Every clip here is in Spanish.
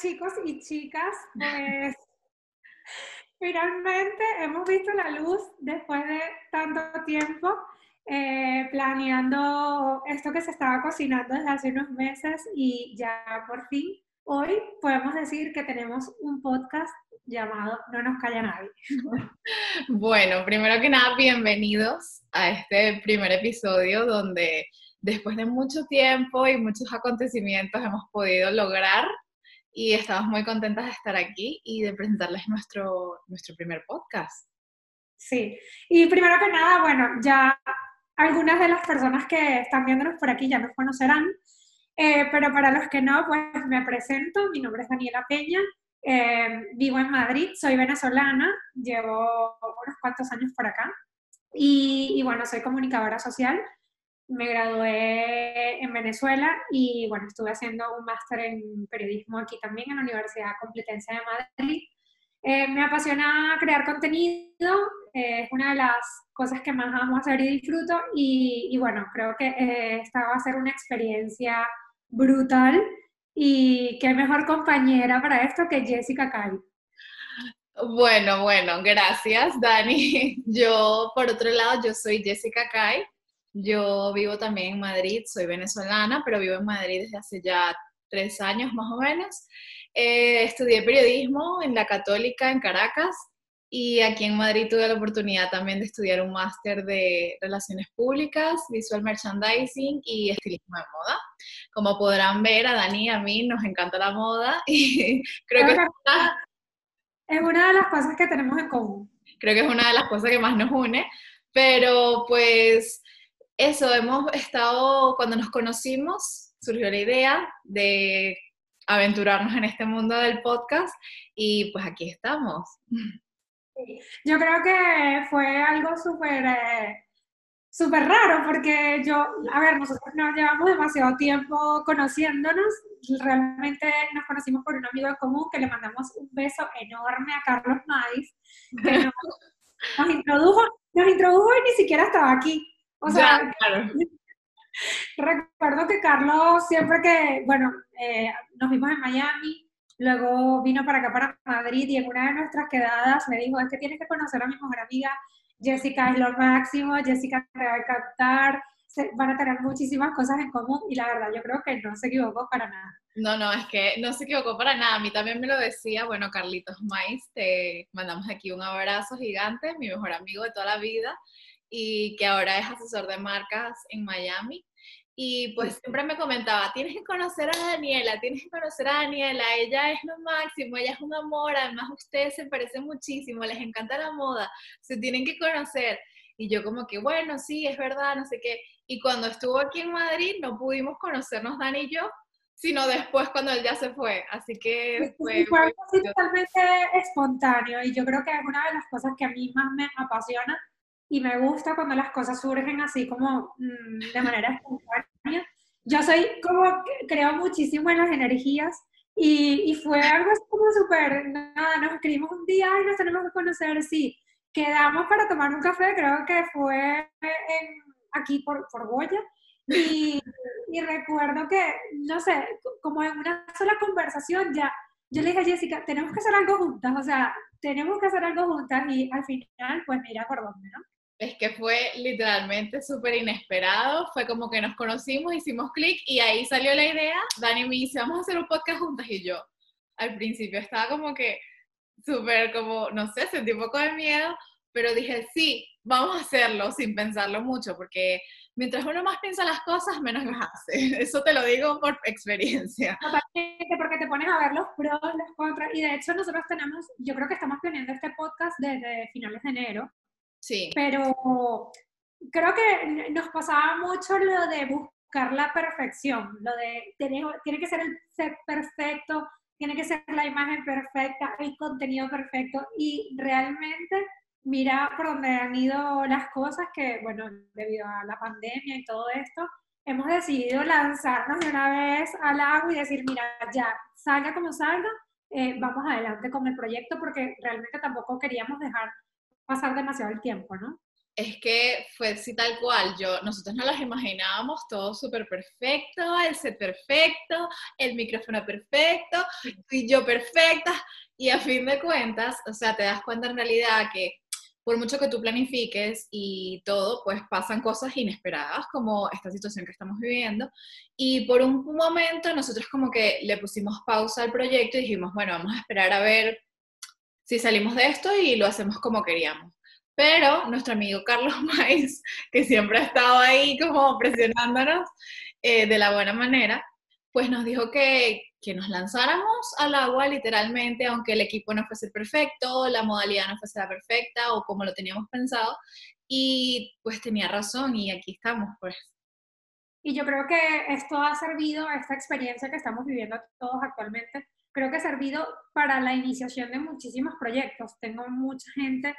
Chicos y chicas, pues finalmente hemos visto la luz después de tanto tiempo eh, planeando esto que se estaba cocinando desde hace unos meses y ya por fin hoy podemos decir que tenemos un podcast llamado No nos calla nadie. Bueno, primero que nada, bienvenidos a este primer episodio donde después de mucho tiempo y muchos acontecimientos hemos podido lograr y estamos muy contentas de estar aquí y de presentarles nuestro, nuestro primer podcast. Sí, y primero que nada, bueno, ya algunas de las personas que están viéndonos por aquí ya nos conocerán, eh, pero para los que no, pues me presento, mi nombre es Daniela Peña, eh, vivo en Madrid, soy venezolana, llevo unos cuantos años por acá y, y bueno, soy comunicadora social me gradué en Venezuela y bueno, estuve haciendo un máster en periodismo aquí también en la Universidad Complutense de Madrid. Eh, me apasiona crear contenido, eh, es una de las cosas que más amo hacer y disfruto y, bueno, creo que eh, esta va a ser una experiencia brutal y qué mejor compañera para esto que Jessica Kai. Bueno, bueno, gracias Dani. Yo, por otro lado, yo soy Jessica Kai, yo vivo también en Madrid, soy venezolana, pero vivo en Madrid desde hace ya tres años más o menos. Eh, estudié periodismo en la Católica en Caracas y aquí en Madrid tuve la oportunidad también de estudiar un máster de Relaciones Públicas, Visual Merchandising y Estilismo de Moda. Como podrán ver, a Dani y a mí nos encanta la moda y creo que es una de las cosas que tenemos en común. Creo que es una de las cosas que más nos une, pero pues eso, hemos estado, cuando nos conocimos, surgió la idea de aventurarnos en este mundo del podcast y pues aquí estamos. Yo creo que fue algo súper eh, súper raro porque yo, a ver, nosotros nos llevamos demasiado tiempo conociéndonos, realmente nos conocimos por un amigo en común que le mandamos un beso enorme a Carlos Maiz, que nos, nos introdujo, nos introdujo y ni siquiera estaba aquí. O sea, recuerdo que Carlos siempre que, bueno, eh, nos vimos en Miami, luego vino para acá, para Madrid, y en una de nuestras quedadas me dijo, es que tienes que conocer a mi mejor amiga, Jessica es lo máximo, Jessica te va a captar, van a tener muchísimas cosas en común, y la verdad yo creo que no se equivocó para nada. No, no, es que no se equivocó para nada. A mí también me lo decía, bueno, Carlitos Mais, te mandamos aquí un abrazo gigante, mi mejor amigo de toda la vida y que ahora es asesor de marcas en Miami. Y pues siempre me comentaba, tienes que conocer a Daniela, tienes que conocer a Daniela, ella es lo máximo, ella es un amor, además ustedes se parecen muchísimo, les encanta la moda, se tienen que conocer. Y yo como que, bueno, sí, es verdad, no sé qué. Y cuando estuvo aquí en Madrid no pudimos conocernos Dani y yo, sino después cuando él ya se fue. Así que fue, fue algo totalmente espontáneo y yo creo que es una de las cosas que a mí más me apasiona y me gusta cuando las cosas surgen así como mm, de manera espontánea. Yo soy como, creo muchísimo en las energías y, y fue algo así como súper, nada, nos escribimos un día y nos tenemos que conocer, sí, quedamos para tomar un café, creo que fue aquí por, por Goya, y, y, recuerdo que, no sé, como en una sola conversación ya, yo le dije a Jessica, tenemos que hacer algo juntas, o sea, tenemos que hacer algo juntas y al final, pues mira por dónde, ¿no? Es que fue literalmente súper inesperado, fue como que nos conocimos, hicimos clic y ahí salió la idea, Dani me dice, vamos a hacer un podcast juntas y yo al principio estaba como que súper como, no sé, sentí un poco de miedo, pero dije, sí, vamos a hacerlo sin pensarlo mucho, porque mientras uno más piensa las cosas, menos las hace. Eso te lo digo por experiencia. porque te pones a ver los pros, los contras, y de hecho nosotros tenemos, yo creo que estamos teniendo este podcast desde finales de enero, Sí. Pero creo que nos pasaba mucho lo de buscar la perfección, lo de tiene, tiene que ser el set perfecto, tiene que ser la imagen perfecta, el contenido perfecto y realmente mira por dónde han ido las cosas que, bueno, debido a la pandemia y todo esto, hemos decidido lanzarnos de una vez al agua y decir, mira, ya, salga como salga, eh, vamos adelante con el proyecto porque realmente tampoco queríamos dejar pasar demasiado el tiempo, ¿no? Es que fue así tal cual, yo, nosotros no las imaginábamos todo súper perfecto, el set perfecto, el micrófono perfecto, y yo perfecta, y a fin de cuentas, o sea, te das cuenta en realidad que por mucho que tú planifiques y todo, pues pasan cosas inesperadas como esta situación que estamos viviendo. Y por un momento nosotros como que le pusimos pausa al proyecto y dijimos, bueno, vamos a esperar a ver si salimos de esto y lo hacemos como queríamos. Pero nuestro amigo Carlos Maiz, que siempre ha estado ahí como presionándonos eh, de la buena manera, pues nos dijo que, que nos lanzáramos al agua literalmente, aunque el equipo no fuese perfecto, la modalidad no fuese la perfecta o como lo teníamos pensado. Y pues tenía razón y aquí estamos, pues. Y yo creo que esto ha servido, esta experiencia que estamos viviendo todos actualmente, creo que ha servido para la iniciación de muchísimos proyectos. Tengo mucha gente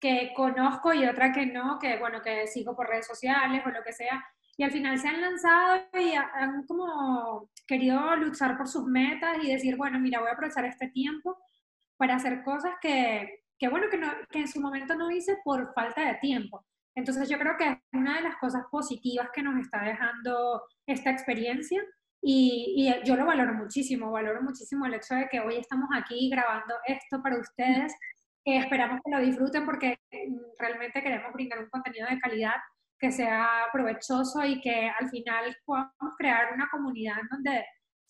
que conozco y otra que no, que bueno, que sigo por redes sociales o lo que sea, y al final se han lanzado y han como querido luchar por sus metas y decir, bueno, mira, voy a aprovechar este tiempo para hacer cosas que, que bueno, que, no, que en su momento no hice por falta de tiempo. Entonces yo creo que es una de las cosas positivas que nos está dejando esta experiencia y, y, yo lo valoro muchísimo, valoro muchísimo el hecho de que hoy estamos aquí grabando esto para ustedes, que esperamos que lo disfruten porque mm, realmente queremos brindar un contenido de calidad que sea provechoso y que al final podamos crear una comunidad en donde,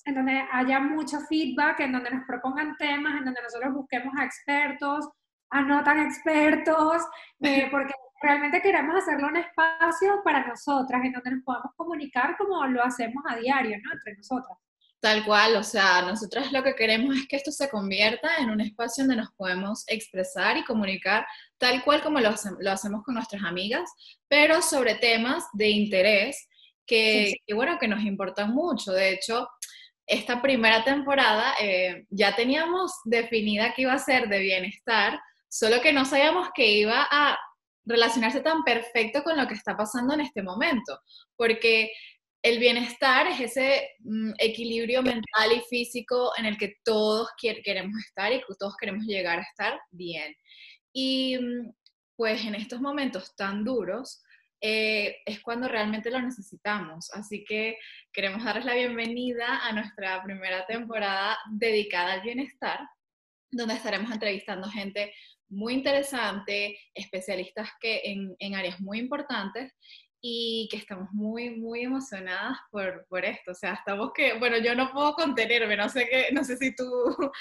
en donde haya mucho feedback, en donde nos propongan temas, en donde nosotros busquemos a expertos, a no tan expertos, eh, porque realmente queremos hacerlo un espacio para nosotras, en donde nos podamos comunicar como lo hacemos a diario, ¿no? Entre nosotras. Tal cual, o sea, nosotros lo que queremos es que esto se convierta en un espacio donde nos podemos expresar y comunicar tal cual como lo, hacemos con nuestras amigas, pero sobre temas de interés que, bueno, que nos importan mucho. De hecho, esta primera temporada eh, ya teníamos definida que iba a ser de bienestar, solo que no sabíamos que iba a relacionarse tan perfecto con lo que está pasando en este momento, porque el bienestar es ese mm, equilibrio mental y físico en el que todos queremos estar y que todos queremos llegar a estar bien. Y mm, pues en estos momentos tan duros eh, es cuando realmente lo necesitamos. Así que queremos darles la bienvenida a nuestra primera temporada dedicada al bienestar, donde estaremos entrevistando gente muy interesante, especialistas que en, en áreas muy importantes y que estamos muy, muy emocionadas por, por, esto. O sea, estamos que, bueno, yo no puedo contenerme, no sé, qué, no sé si tú...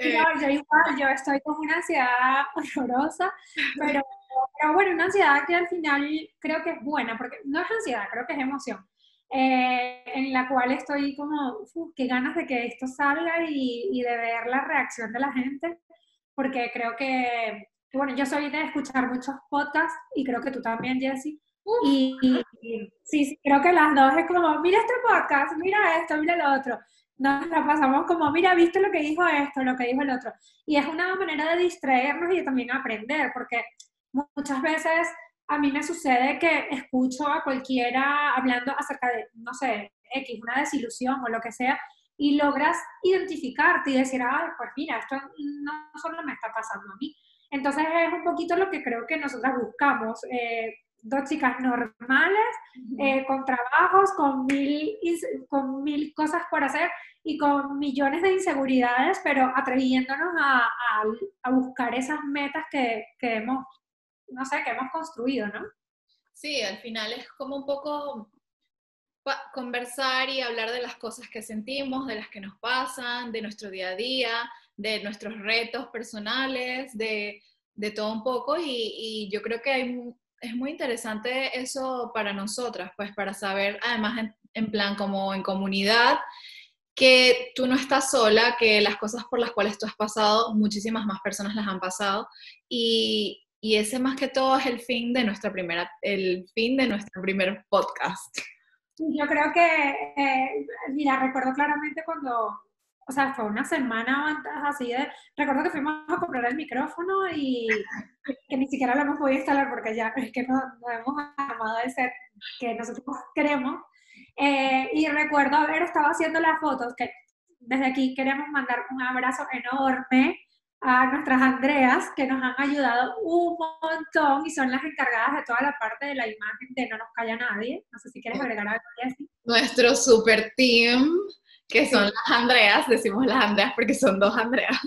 Eh... No, yo igual, yo estoy con una ansiedad horrorosa, pero, pero bueno, una ansiedad que al final creo que es buena, porque no es ansiedad, creo que es emoción. Eh, en la cual estoy como, uf, qué ganas de que esto salga y, y, de ver la reacción de la gente, porque creo que, bueno, yo soy de escuchar muchos podcasts y creo que tú también, Jessie, y, sí, sí, creo que las dos es como, mira este podcast, mira esto, mira lo otro. Nos la pasamos como, mira, viste lo que dijo esto, lo que dijo el otro. Y es una manera de distraernos y de también aprender, porque muchas veces a mí me sucede que escucho a cualquiera hablando acerca de, no sé, X, una desilusión o lo que sea, y logras identificarte y decir, ah, pues mira, esto no solo me está pasando a mí. Entonces es un poquito lo que creo que nosotras buscamos. Eh, dos chicas normales, eh, con trabajos, con mil, con mil cosas por hacer y con millones de inseguridades, pero atreviéndonos a, a, buscar esas metas que, que, hemos, no sé, que hemos construido, ¿no? Sí, al final es como un poco conversar y hablar de las cosas que sentimos, de las que nos pasan, de nuestro día a día, de nuestros retos personales, de, de todo un poco y, y yo creo que hay es muy interesante eso para nosotras, pues para saber, además en, plan como en comunidad, que tú no estás sola, que las cosas por las cuales tú has pasado, muchísimas más personas las han pasado y, y ese más que todo es el fin de nuestra primera, el fin de nuestro primer podcast. Yo creo que, eh, mira, recuerdo claramente cuando, o sea, fue una semana antes así de, recuerdo que fuimos a comprar el micrófono y que ni siquiera lo hemos podido instalar porque ya es que no, hemos armado de ser que nosotros queremos. Eh, y recuerdo haber estado haciendo las fotos, que desde aquí queremos mandar un abrazo enorme a nuestras Andreas, que nos han ayudado un montón y son las encargadas de toda la parte de la imagen de No nos calla nadie. No sé si quieres agregar algo, así. Nuestro super team, que son las Andreas, decimos las Andreas porque son dos Andreas,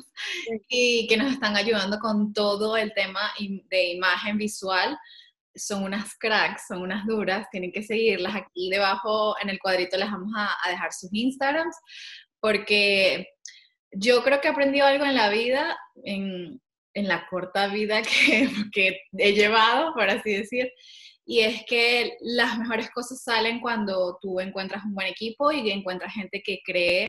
y que nos están ayudando con todo el tema de imagen visual. Son unas cracks, son unas duras, tienen que seguirlas. Aquí debajo en el cuadrito les vamos a, a dejar sus Instagrams, porque yo creo que he aprendido algo en la vida, en, la corta vida que, que, he llevado, por así decir, y es que las mejores cosas salen cuando tú encuentras un buen equipo y encuentras gente que cree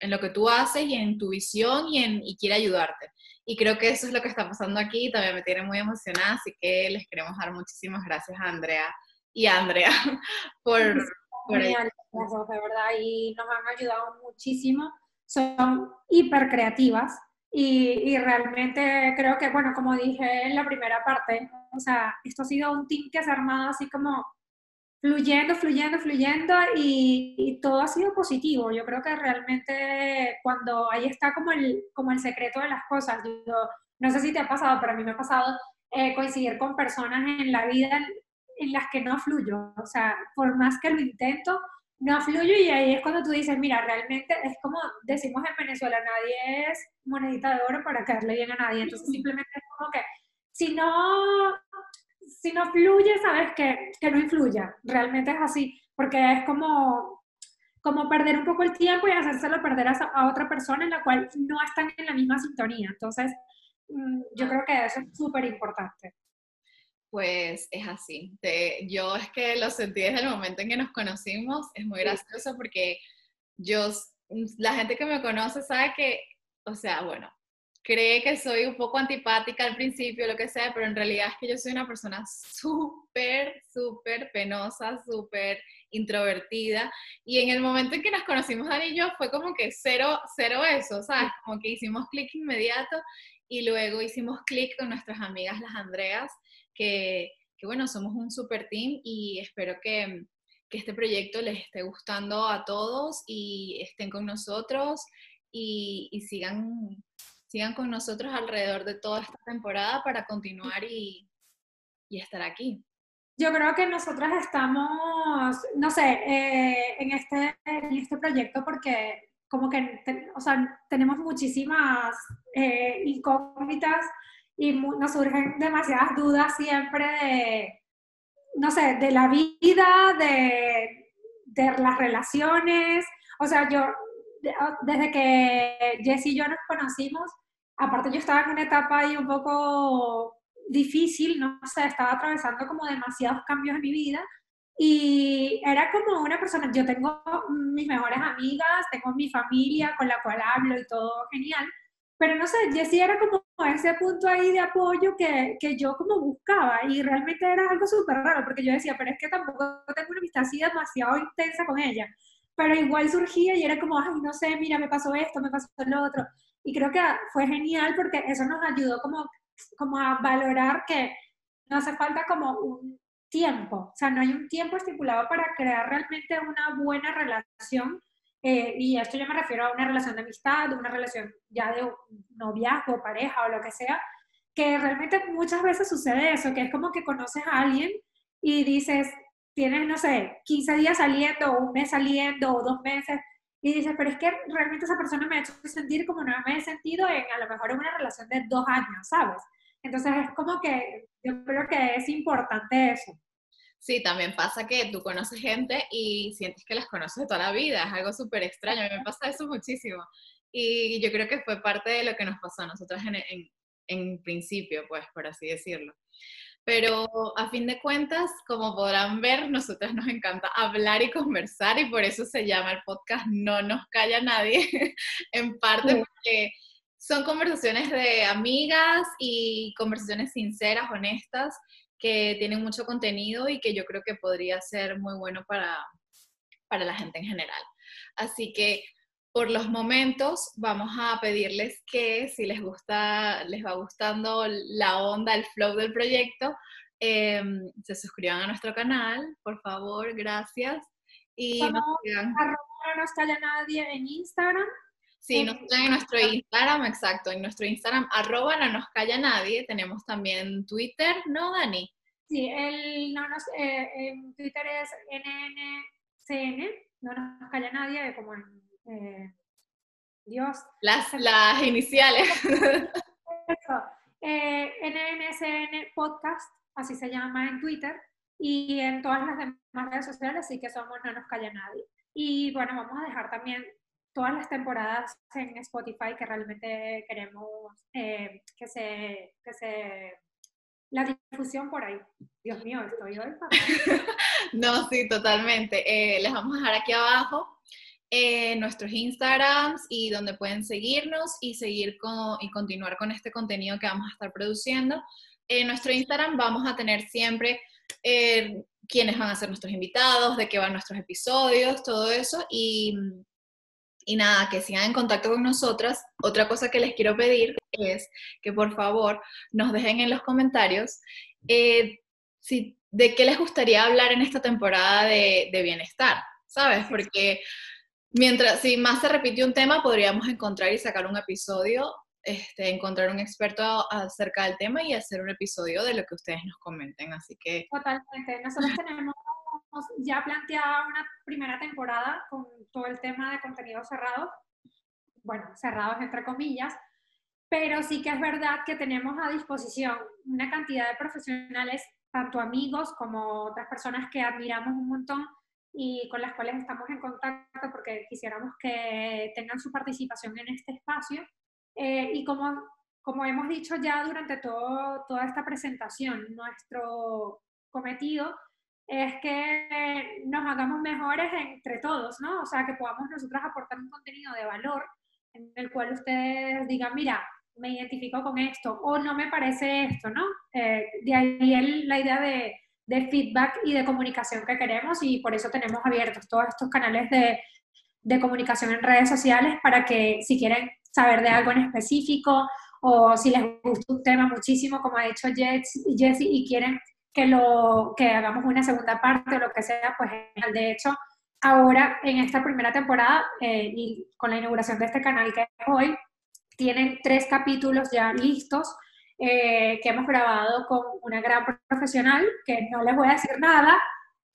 en lo que tú haces y en tu visión y, en, y quiere ayudarte. Y creo que eso es lo que está pasando aquí, también me tiene muy emocionada, así que les queremos dar muchísimas gracias a Andrea y a Andrea por... por de verdad, y nos han ayudado muchísimo son hiper creativas y, realmente creo que, bueno, como dije en la primera parte, o sea, esto ha sido un team que se ha armado así como fluyendo, fluyendo, fluyendo y, todo ha sido positivo. Yo creo que realmente cuando ahí está como el, como el secreto de las cosas, no sé si te ha pasado, pero a mí me ha pasado eh, coincidir con personas en la vida en las que no fluyo. O sea, por más que lo intento, no fluye y ahí es cuando tú dices, mira, realmente es como decimos en Venezuela, nadie es monedita de oro para caerle bien a nadie, entonces simplemente es como que si no, si no fluye, sabes que, que no influya, realmente es así, porque es como, como perder un poco el tiempo y hacérselo perder a, a otra persona en la cual no están en la misma sintonía, entonces mm, yo creo que eso es súper importante pues es así. yo es que lo sentí desde el momento en que nos conocimos, es muy gracioso porque yo, la gente que me conoce sabe que, o sea, bueno, cree que soy un poco antipática al principio, lo que sea, pero en realidad es que yo soy una persona súper, súper penosa, súper introvertida. Y en el momento en que nos conocimos, Dani y yo, fue como que cero, cero eso, ¿sabes? Como que hicimos clic inmediato y luego hicimos clic con nuestras amigas, las Andreas, que, bueno, somos un super team y espero que, este proyecto les esté gustando a todos y estén con nosotros y, sigan, sigan con nosotros alrededor de toda esta temporada para continuar y, estar aquí. Yo creo que nosotras estamos, no sé, eh, en, este, en este proyecto porque como que, o sea, tenemos muchísimas eh, incógnitas y nos surgen demasiadas dudas siempre de, no sé, de la vida, de, de las relaciones. O sea, yo, desde que Jess y yo nos conocimos, aparte yo estaba en una etapa ahí un poco difícil, no sé, estaba atravesando como demasiados cambios en mi vida y era como una persona, yo tengo mis mejores amigas, tengo mi familia con la cual hablo y todo genial, pero no sé, Jessie era como ese punto ahí de apoyo que, que yo como buscaba y realmente era algo súper raro porque yo decía, pero es que tampoco tengo una amistad así demasiado intensa con ella, pero igual surgía y era como, ay, no sé, mira, me pasó esto, me pasó lo otro. Y creo que fue genial porque eso nos ayudó como, como a valorar que no hace falta como un tiempo, o sea, no hay un tiempo estipulado para crear realmente una buena relación eh, y esto yo me refiero a una relación de amistad, una relación ya de noviazgo, pareja o lo que sea, que realmente muchas veces sucede eso, que es como que conoces a alguien y dices, tienes, no sé, 15 días saliendo, un mes saliendo, o dos meses, y dices, pero es que realmente esa persona me ha hecho sentir como no me he sentido en a lo mejor en una relación de dos años, ¿sabes? Entonces es como que yo creo que es importante eso. Sí, también pasa que tú conoces gente y sientes que las conoces de toda la vida, es algo súper extraño, a mí me pasa eso muchísimo. Y yo creo que fue parte de lo que nos pasó a nosotras en, en, en principio, pues, por así decirlo. Pero a fin de cuentas, como podrán ver, nosotras nos encanta hablar y conversar y por eso se llama el podcast No nos calla nadie, en parte porque son conversaciones de amigas y conversaciones sinceras, honestas, que tienen mucho contenido y que yo creo que podría ser muy bueno para, para la gente en general. Así que por los momentos vamos a pedirles que si les gusta, les va gustando la onda, el flow del proyecto, em, se suscriban a nuestro canal, por favor, gracias. Y nos no nos calla nadie en Instagram. Sí, nos en nuestro Instagram, exacto, en nuestro Instagram, arroba no nos calla nadie. Tenemos también Twitter, ¿no, Dani? Sí, el, no nos, eh, en Twitter es NNCN, no nos calla nadie, como en eh, Dios. Las, las iniciales. Eso, eh, NNCN Podcast, así se llama en Twitter, y en todas las demás redes sociales, así que somos No nos calla nadie. Y bueno, vamos a dejar también todas las temporadas en Spotify que realmente queremos eh, que, se, que se... La difusión por ahí. Dios mío, estoy hoy. no, sí, totalmente. Eh, les vamos a dejar aquí abajo eh, nuestros Instagrams y donde pueden seguirnos y seguir con, y continuar con este contenido que vamos a estar produciendo. En nuestro Instagram vamos a tener siempre quiénes van a ser nuestros invitados, de qué van nuestros episodios, todo eso. Y, y nada, que sigan en contacto con nosotras. Otra cosa que les quiero pedir es que por favor nos dejen en los comentarios eh, si, de qué les gustaría hablar en esta temporada de, de bienestar, ¿sabes? Porque mientras, si más se repite un tema, podríamos encontrar y sacar un episodio este, encontrar un experto acerca del tema y hacer un episodio de lo que ustedes nos comenten. Así que. Totalmente. Nosotros tenemos ya planteada una primera temporada con todo el tema de contenido cerrado. Bueno, cerrados entre comillas. Pero sí que es verdad que tenemos a disposición una cantidad de profesionales, tanto amigos como otras personas que admiramos un montón y con las cuales estamos en contacto porque quisiéramos que tengan su participación en este espacio eh, y como, como hemos dicho ya durante todo, toda esta presentación, nuestro cometido es que nos hagamos mejores entre todos, ¿no? O sea, que podamos nosotros aportar un contenido de valor en el cual ustedes digan, mira, me identifico con esto o no me parece esto, ¿no? Eh, de ahí la idea de, de, feedback y de comunicación que queremos y por eso tenemos abiertos todos estos canales de, de comunicación en redes sociales para que si quieren saber de algo en específico o si les gusta un tema muchísimo, como ha dicho Jessie, y quieren que, lo, que hagamos una segunda parte o lo que sea, pues de hecho, ahora en esta primera temporada eh, y con la inauguración de este canal que es hoy, tienen tres capítulos ya listos eh, que hemos grabado con una gran profesional, que no les voy a decir nada,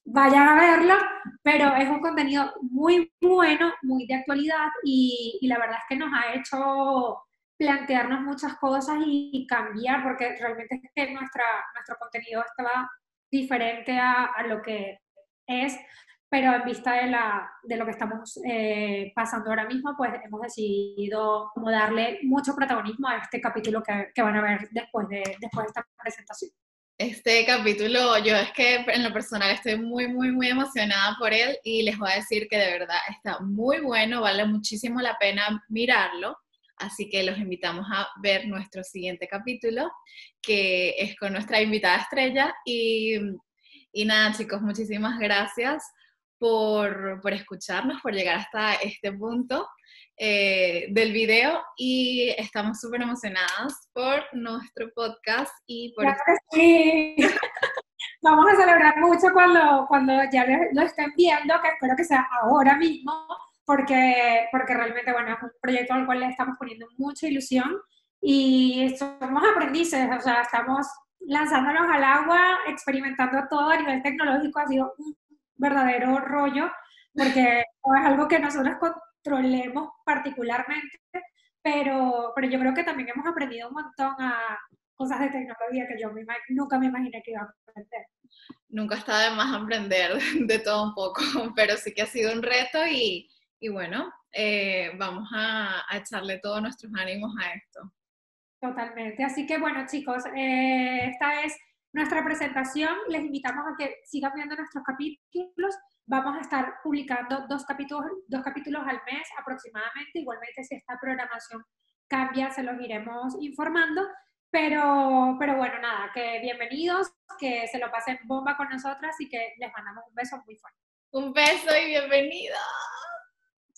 vayan a verlo, pero es un contenido muy bueno, muy de actualidad y, la verdad es que nos ha hecho plantearnos muchas cosas y, cambiar, porque realmente es que nuestra, nuestro contenido estaba diferente a, lo que es, pero en vista de, la, de lo que estamos eh, pasando ahora mismo, pues hemos decidido como darle mucho protagonismo a este capítulo que, que van a ver después de, después de esta presentación. Este capítulo, yo es que en lo personal estoy muy, muy, muy emocionada por él y les voy a decir que de verdad está muy bueno, vale muchísimo la pena mirarlo. Así que los invitamos a ver nuestro siguiente capítulo, que es con nuestra invitada estrella. Y, nada, chicos, muchísimas gracias por, por escucharnos, por llegar hasta este punto. Eh, del video y estamos súper emocionadas por nuestro podcast y por... sí. Vamos a celebrar mucho cuando, cuando ya lo estén viendo, que espero que sea ahora mismo, porque, porque realmente, bueno, es un proyecto al cual le estamos poniendo mucha ilusión y somos aprendices, o sea, estamos lanzándonos al agua, experimentando todo a nivel tecnológico, ha sido un verdadero rollo, porque es algo que nosotros controlemos particularmente, pero, pero yo creo que también hemos aprendido un montón a cosas de tecnología que yo nunca me imaginé que iba a aprender. Nunca está de más aprender de todo un poco, pero sí que ha sido un reto y, y bueno, eh, vamos a, a, echarle todos nuestros ánimos a esto. Totalmente. Así que bueno, chicos, eh, esta es nuestra presentación. Les invitamos a que sigan viendo nuestros capítulos Vamos a estar publicando dos capítulos, dos capítulos al mes aproximadamente. Igualmente, si esta programación cambia, se los iremos informando. Pero, pero bueno, nada, que bienvenidos, que se lo pasen bomba con nosotras y que les mandamos un beso muy fuerte. Un beso y bienvenida.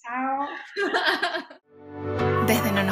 Ciao.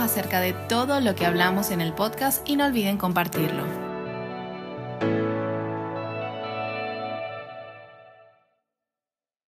acerca de todo lo que hablamos en el podcast y no olviden compartirlo.